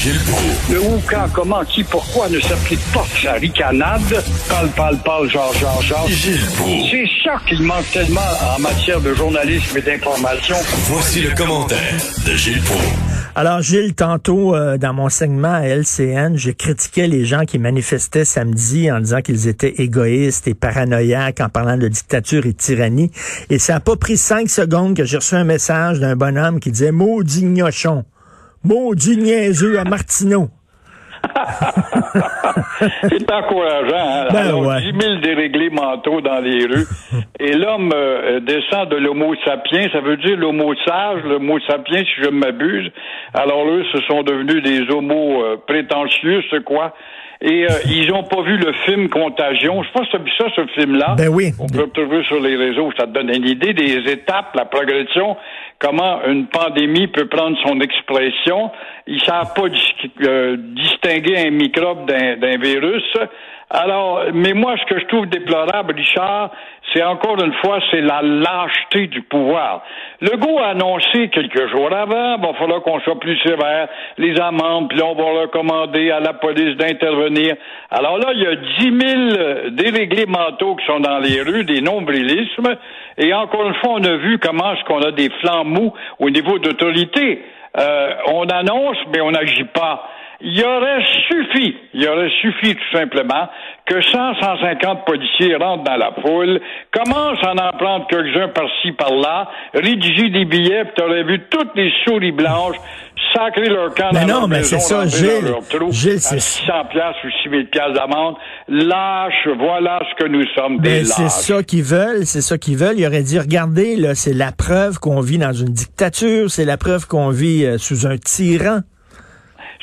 Gilles Proulx. Le où, quand, comment, qui, pourquoi ne s'applique pas sa ricanade? Parle, parle, parle, genre, genre, genre. Gilles. C'est ça qu'il manque tellement en matière de journalisme et d'information. Voici le commentaire de Gilles Proulx. Alors, Gilles, tantôt, euh, dans mon segment à LCN, je critiquais les gens qui manifestaient samedi en disant qu'ils étaient égoïstes et paranoïaques en parlant de dictature et de tyrannie. Et ça n'a pas pris cinq secondes que j'ai reçu un message d'un bonhomme qui disait « Maudit gnochon! Maudit niaiseux à Martineau! » C'est encourageant. Hein? Ben Alors, ouais. 10 000 déréglés mentaux dans les rues. Et l'homme euh, descend de l'homo sapiens. Ça veut dire l'homo sage, l'homo sapiens, si je ne m'abuse. Alors, eux, ce sont devenus des homos euh, prétentieux, ce quoi. Et euh, ils ont pas vu le film Contagion. Je pense que ça, ce film-là. Ben oui. On peut le trouver sur les réseaux. Ça te donne une idée des étapes, la progression, comment une pandémie peut prendre son expression. Ils savent pas dis- euh, distinguer un microbe d'un virus. Alors, mais moi, ce que je trouve déplorable, Richard, c'est encore une fois, c'est la lâcheté du pouvoir. Le goût a annoncé quelques jours avant, il va falloir qu'on soit plus sévère, les amendes, puis là, on va recommander à la police d'intervenir. Alors là, il y a 10 000 déréglés mentaux qui sont dans les rues, des nombrilismes, et encore une fois, on a vu comment est-ce qu'on a des flancs mous au niveau d'autorité. Euh, on annonce, mais on n'agit pas. Il aurait suffi, il aurait suffi tout simplement que 100, 150 policiers rentrent dans la foule, commencent à en prendre quelques-uns par-ci, par-là, rédiger des billets, puis t'aurais vu toutes les souris blanches sacrer leur camp Mais dans non, leur mais maison, c'est ça, Gilles. dans leur trou, Gilles, à c'est- 600 piastres ou 6 000 piastres d'amende. Lâche, voilà ce que nous sommes, des Ben, c'est ça qu'ils veulent, c'est ça qu'ils veulent. Il aurait dit, regardez, là, c'est la preuve qu'on vit dans une dictature, c'est la preuve qu'on vit euh, sous un tyran.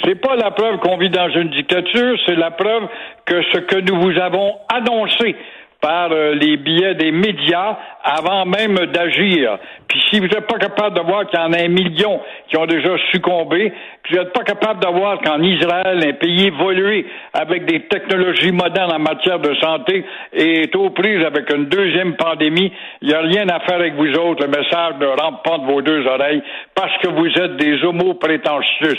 C'est pas la preuve qu'on vit dans une dictature, c'est la preuve que ce que nous vous avons annoncé par euh, les billets des médias avant même d'agir. Puis si vous n'êtes pas capable de voir qu'il y en a un million qui ont déjà succombé, puis vous n'êtes pas capable de voir qu'en Israël, un pays évolué avec des technologies modernes en matière de santé est aux prises avec une deuxième pandémie, il n'y a rien à faire avec vous autres. Le message ne rentre pas de vos deux oreilles parce que vous êtes des homos prétentieux.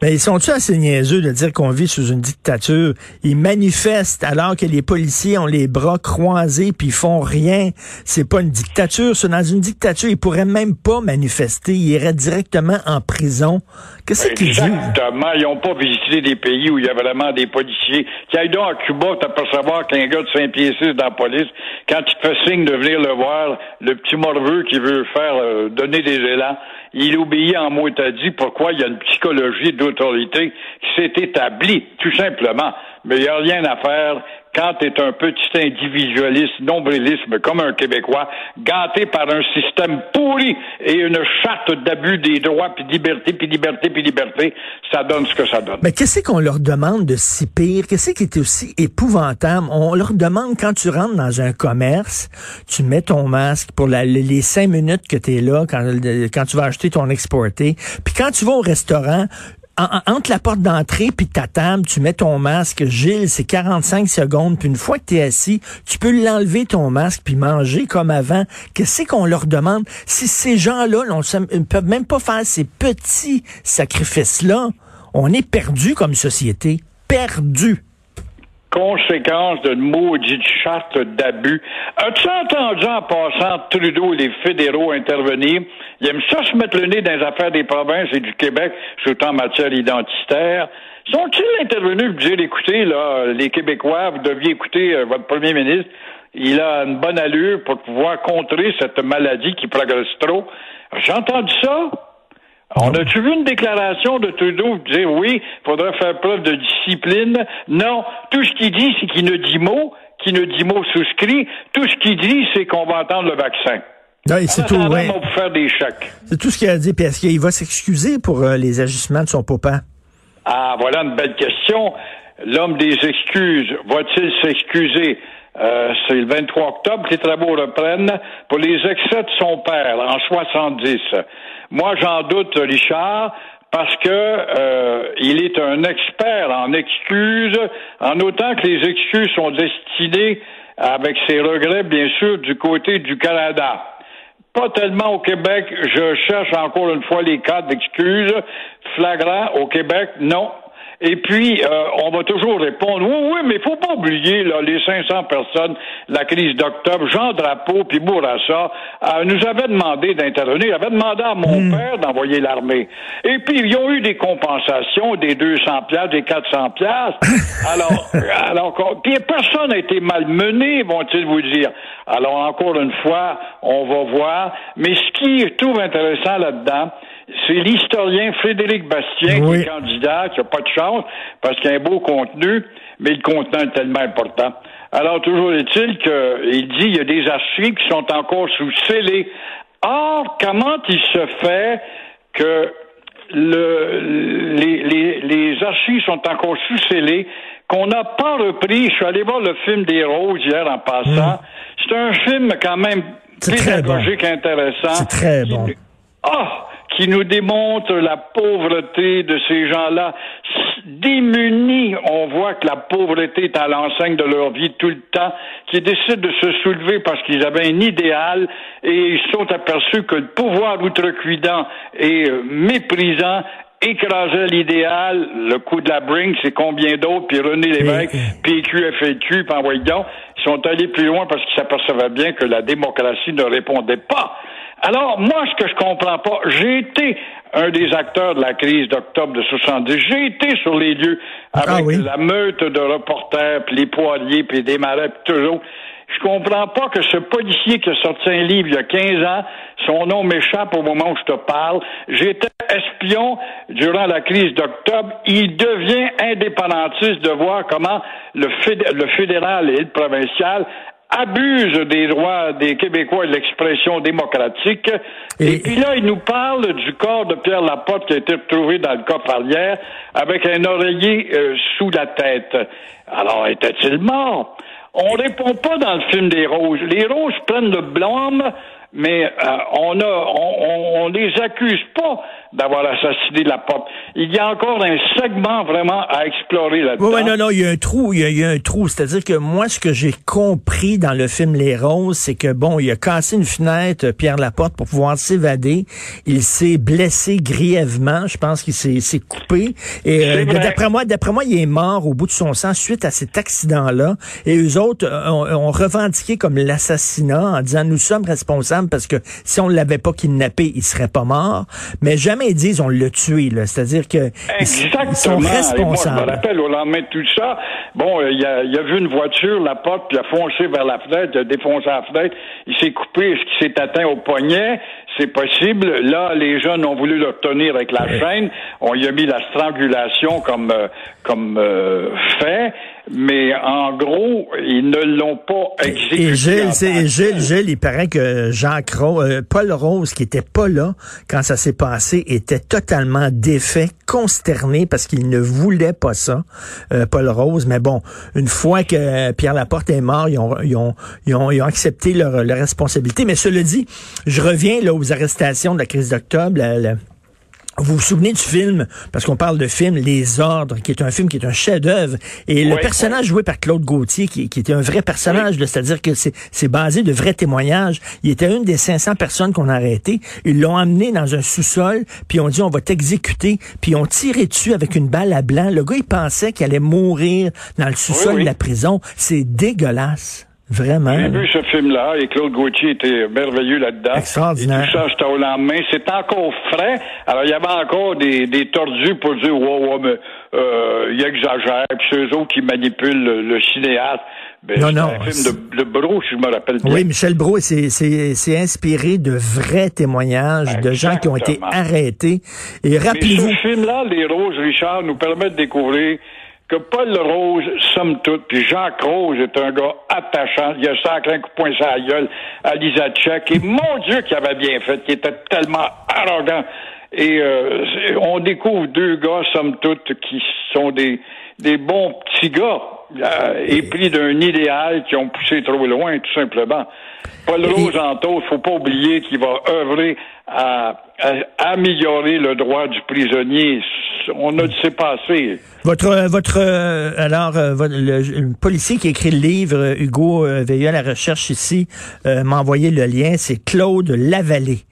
Ben, ils sont-tu assez niaiseux de dire qu'on vit sous une dictature? Ils manifestent alors que les policiers ont les bras croisés puis ils font rien. C'est pas une dictature. ça. Dans une dictature, ils pourraient même pas manifester. Ils iraient directement en prison. Qu'est-ce qu'ils disent? Exactement. Ils n'ont pas visité des pays où il y a vraiment des policiers. Qui aillent donc à Cuba, t'apercevoir qu'un gars de 5 pieds 6 dans la police, quand il te fait signe de venir le voir, le petit morveux qui veut faire euh, donner des élans, il obéit en mot à dit pourquoi il y a une psychologie d'autorité qui s'est établie, tout simplement. Mais il n'y a rien à faire quand tu es un petit individualiste, nombrilisme comme un Québécois, gâté par un système pourri et une charte d'abus des droits, puis liberté, puis liberté, puis liberté, ça donne ce que ça donne. Mais qu'est-ce qu'on leur demande de si pire? Qu'est-ce qui est aussi épouvantable? On leur demande quand tu rentres dans un commerce, tu mets ton masque pour les cinq minutes que tu es là quand, quand tu vas acheter ton exporté. Puis quand tu vas au restaurant, en- en- entre la porte d'entrée puis ta table, tu mets ton masque. Gilles, c'est 45 secondes. Puis une fois que tu es assis, tu peux l'enlever ton masque puis manger comme avant. Qu'est-ce qu'on leur demande? Si ces gens-là ne peuvent même pas faire ces petits sacrifices-là, on est perdu comme société. Perdu. Conséquence d'une maudite charte d'abus. As-tu entendu en passant Trudeau et les fédéraux intervenir? Ils aiment ça se mettre le nez dans les affaires des provinces et du Québec, surtout en matière identitaire. Sont-ils intervenus pour dire, écoutez, là, les Québécois, vous deviez écouter euh, votre premier ministre, il a une bonne allure pour pouvoir contrer cette maladie qui progresse trop. J'ai entendu ça. On a-tu vu une déclaration de Trudeau dire oui, il faudrait faire preuve de discipline? Non. Tout ce qu'il dit, c'est qu'il ne dit mot, qu'il ne dit mot souscrit. Tout ce qu'il dit, c'est qu'on va attendre le vaccin. Non, c'est tout, ouais. on faire des chèques. C'est tout ce qu'il a dit. Puis est-ce qu'il va s'excuser pour euh, les agissements de son papa? Ah, voilà une belle question. L'homme des excuses, va-t-il s'excuser? Euh, c'est le 23 octobre que les travaux reprennent pour les excès de son père en 70. Moi, j'en doute, Richard, parce que euh, il est un expert en excuses, en autant que les excuses sont destinées, avec ses regrets, bien sûr, du côté du Canada. Pas tellement au Québec. Je cherche encore une fois les cas d'excuses flagrants au Québec. Non. Et puis, euh, on va toujours répondre, oui, oui, mais il faut pas oublier là, les 500 personnes, la crise d'octobre, Jean Drapeau puis Bourassa euh, nous avaient demandé d'intervenir, avaient demandé à mon père d'envoyer l'armée. Et puis, ils ont eu des compensations, des 200 piastres, des 400 piastres. Alors, alors, puis personne n'a été malmené, vont-ils vous dire. Alors, encore une fois, on va voir. Mais ce qui je trouve intéressant là-dedans, c'est l'historien Frédéric Bastien qui est candidat, qui n'a pas de chance parce qu'il y a un beau contenu, mais le contenu est tellement important. Alors, toujours est-il qu'il dit il y a des archives qui sont encore sous scellés. Or, comment il se fait que le, les, les, les archives sont encore sous scellés, qu'on n'a pas repris? Je suis allé voir le film des Roses hier en passant. C'est un film quand même bon. pédagogique intéressant. C'est très bon. Ah! Qui nous démontre la pauvreté de ces gens-là. Démunis, on voit que la pauvreté est à l'enseigne de leur vie tout le temps, qui décident de se soulever parce qu'ils avaient un idéal et ils se sont aperçus que le pouvoir outrecuidant et euh, méprisant écrasait l'idéal. Le coup de la bring, c'est combien d'autres, puis René Lévesque, FLQ, puis envoyez donc. Ils sont allés plus loin parce qu'ils s'apercevaient bien que la démocratie ne répondait pas. Alors, moi, ce que je comprends pas, j'ai été un des acteurs de la crise d'octobre de 70. J'ai été sur les lieux avec Ah oui. la meute de reporters, puis les poiriers, puis des marais, puis toujours. Je comprends pas que ce policier qui a sorti un livre il y a 15 ans, son nom m'échappe au moment où je te parle. J'étais espion durant la crise d'octobre. Il devient indépendantiste de voir comment le fédéral et le provincial abusent des droits des Québécois et de l'expression démocratique. Et... Et- puis là, il nous parle du corps de Pierre Laporte qui a été retrouvé dans le coffre arrière avec un oreiller euh, sous la tête. Alors, était-il mort? On répond pas dans le film des roses. Les roses prennent le blâme, mais euh, on a, on, on, on les accuse pas d'avoir assassiné la. Il y a encore un segment vraiment à explorer là-dedans. Oui, ouais, non, non, il y a un trou, il y a, il y a un trou. C'est-à-dire que moi, ce que j'ai compris dans le film Les Roses, c'est que bon, il a cassé une fenêtre, Pierre Laporte, pour pouvoir s'évader. Il s'est blessé grièvement. Je pense qu'il s'est s'est coupé. Et euh, d'après moi, d'après moi, il est mort au bout de son sang suite à cet accident-là. Et eux autres euh, ont, ont revendiqué comme l'assassinat en disant nous sommes responsables parce que si on l'avait pas kidnappé, il serait pas mort. Mais jamais ils disent on l'a tué. là. C'est-à-dire que Exactement. ils sont moi, je responsables. me rappelle au lendemain de tout ça, bon, euh, il a, il a vu une voiture, la porte, il a foncé vers la fenêtre, il a défoncé la fenêtre, il s'est coupé, ce qui s'est atteint au poignet, c'est possible. Là, les jeunes ont voulu le retenir avec la chaîne, on y a mis la strangulation comme euh, comme euh, fait, mais en gros, ils ne l'ont pas exécuté. Et Gilles, Gilles, Gilles, il paraît que Jacques Rose, euh, Paul Rose, qui était pas là quand ça s'est passé, était totalement défait, consterné parce qu'il ne voulait pas ça, euh, Paul Rose. Mais bon, une fois que Pierre Laporte est mort, ils ont, ils ont, ils ont, ils ont accepté leur, leur responsabilité. Mais cela dit, je reviens là aux arrestations de la crise d'octobre. la- la- vous vous souvenez du film, parce qu'on parle de film, Les Ordres, qui est un film qui est un chef-d'œuvre, et le Oui, personnage joué par Claude Gauthier, qui, qui était un vrai personnage, c'est-à-dire que c'est basé de vrais témoignages. Il était une des 500 personnes qu'on a arrêtées. Ils l'ont amené dans un sous-sol, puis on dit on va t'exécuter, puis on tiré dessus avec une balle à blanc. Le gars, il pensait qu'il allait mourir dans le sous-sol de la prison. C'est dégueulasse. Vraiment? J'ai vu ce film-là et Claude Gauthier était merveilleux là-dedans. Extraordinaire. Et tout ça, c'était au lendemain. C'est encore frais. Alors, il y avait encore des, des tordus pour dire, ouais, ouais, mais euh, il exagère. Puis c'est eux autres qui manipulent le, le cinéaste. Ben, Non, c'est non, un film de, de Bro, si je me rappelle bien. Oui, Michel Brault, c'est c'est- c'est inspiré de vrais témoignages de gens qui ont été arrêtés. Et rappelez-vous, ce film-là, Les Roses, Richard, nous permet de découvrir que Paul Rose, somme toute, puis Jacques Rose est un gars attachant. Il a sacré un coup de poing sur la gueule à Lisa Tchèque. Et mon Dieu qu'il avait bien fait, qui était tellement arrogant. Et euh, on découvre deux gars, somme toute, qui sont des, des bons petits gars, euh, épris d'un idéal qui ont poussé trop loin, tout simplement. Paul Rose, entre autres, faut pas oublier qu'il va œuvrer à, améliorer le droit du prisonnier. On a de s'est passé. Votre, votre, euh, alors, euh, le, policier qui écrit le livre, Hugo Veilleux à la recherche ici, m'a envoyé le lien. C'est Claude Lavallée.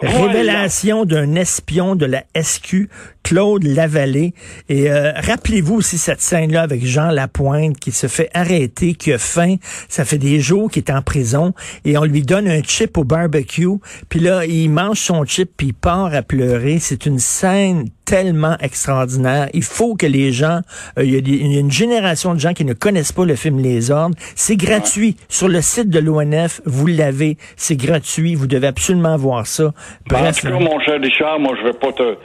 Révélation d'un espion de la SQ, Claude Lavallée. Et euh, rappelez-vous aussi cette scène-là avec Jean Lapointe qui se fait arrêter, qui a faim. Ça fait des jours qu'il est en prison et on lui donne un chip au barbecue. Puis là, il mange son chip puis il part à pleurer. C'est une scène tellement extraordinaire. Il faut que les gens, euh, il, y a une génération de gens qui ne connaissent pas le film Les Ordres. C'est gratuit. Sur le site de l'ONF, vous l'avez. C'est gratuit. Vous devez absolument voir ça. Bref. En tout cas, mon cher Richard, moi, je vais pas te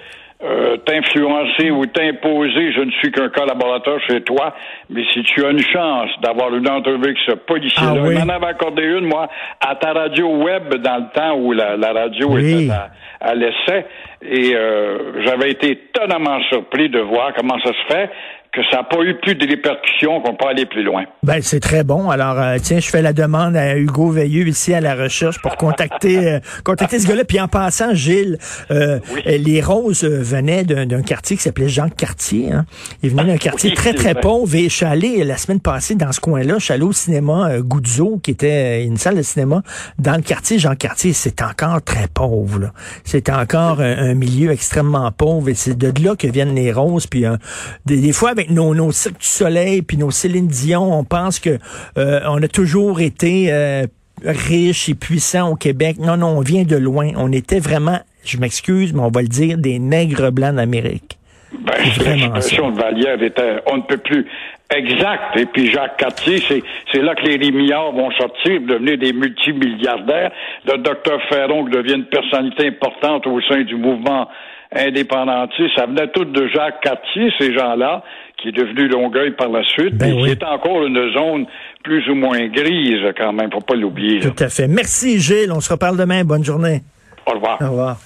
euh, t'influencer ou t'imposer, je ne suis qu'un collaborateur chez toi, mais si tu as une chance d'avoir une entrevue avec ce policier-là, ah, oui. m'en avait accordé une, moi, à ta radio web dans le temps où la, radio était à, à l'essai, et euh, j'avais été étonnamment surpris de voir comment ça se fait que ça n'a pas eu plus de répercussions, qu'on peut aller plus loin. Ben, c'est très bon. Alors, euh, tiens, je fais la demande à Hugo Veilleux ici à la recherche pour contacter, euh, contacter ce gars-là. Puis en passant, Gilles, euh, les Roses venaient d'un quartier qui s'appelait Jean Cartier. Hein. Ils venaient d'un quartier très, très pauvre. Et je suis allé la semaine passée dans ce coin-là. Je suis allé au cinéma Goudzo, qui était une salle de cinéma dans le quartier Jean Cartier. C'est encore très pauvre. C'est encore un, milieu extrêmement pauvre. Et c'est de là que viennent les Roses. Puis des, des fois, avec nos, nos Cirque du Soleil puis nos Céline Dion, on pense que euh, on a toujours été euh, riche et puissant au Québec. Non, non, on vient de loin. On était vraiment, je m'excuse, mais on va le dire, des nègres blancs d'Amérique. Ben, l'expression de Vallière était, on ne peut plus exact. Et puis Jacques Cartier, c'est, c'est là que les Rémillards vont sortir, devenir des multimilliardaires. Le docteur Ferron devient une personnalité importante au sein du mouvement indépendantiste. Ça venait tout de Jacques Cartier, ces gens-là qui est devenu Longueuil par la suite, ben qui est encore une zone plus ou moins grise quand même, faut pas l'oublier. Tout à fait. Merci Gilles, on se reparle demain. Bonne journée. Au revoir. Au revoir.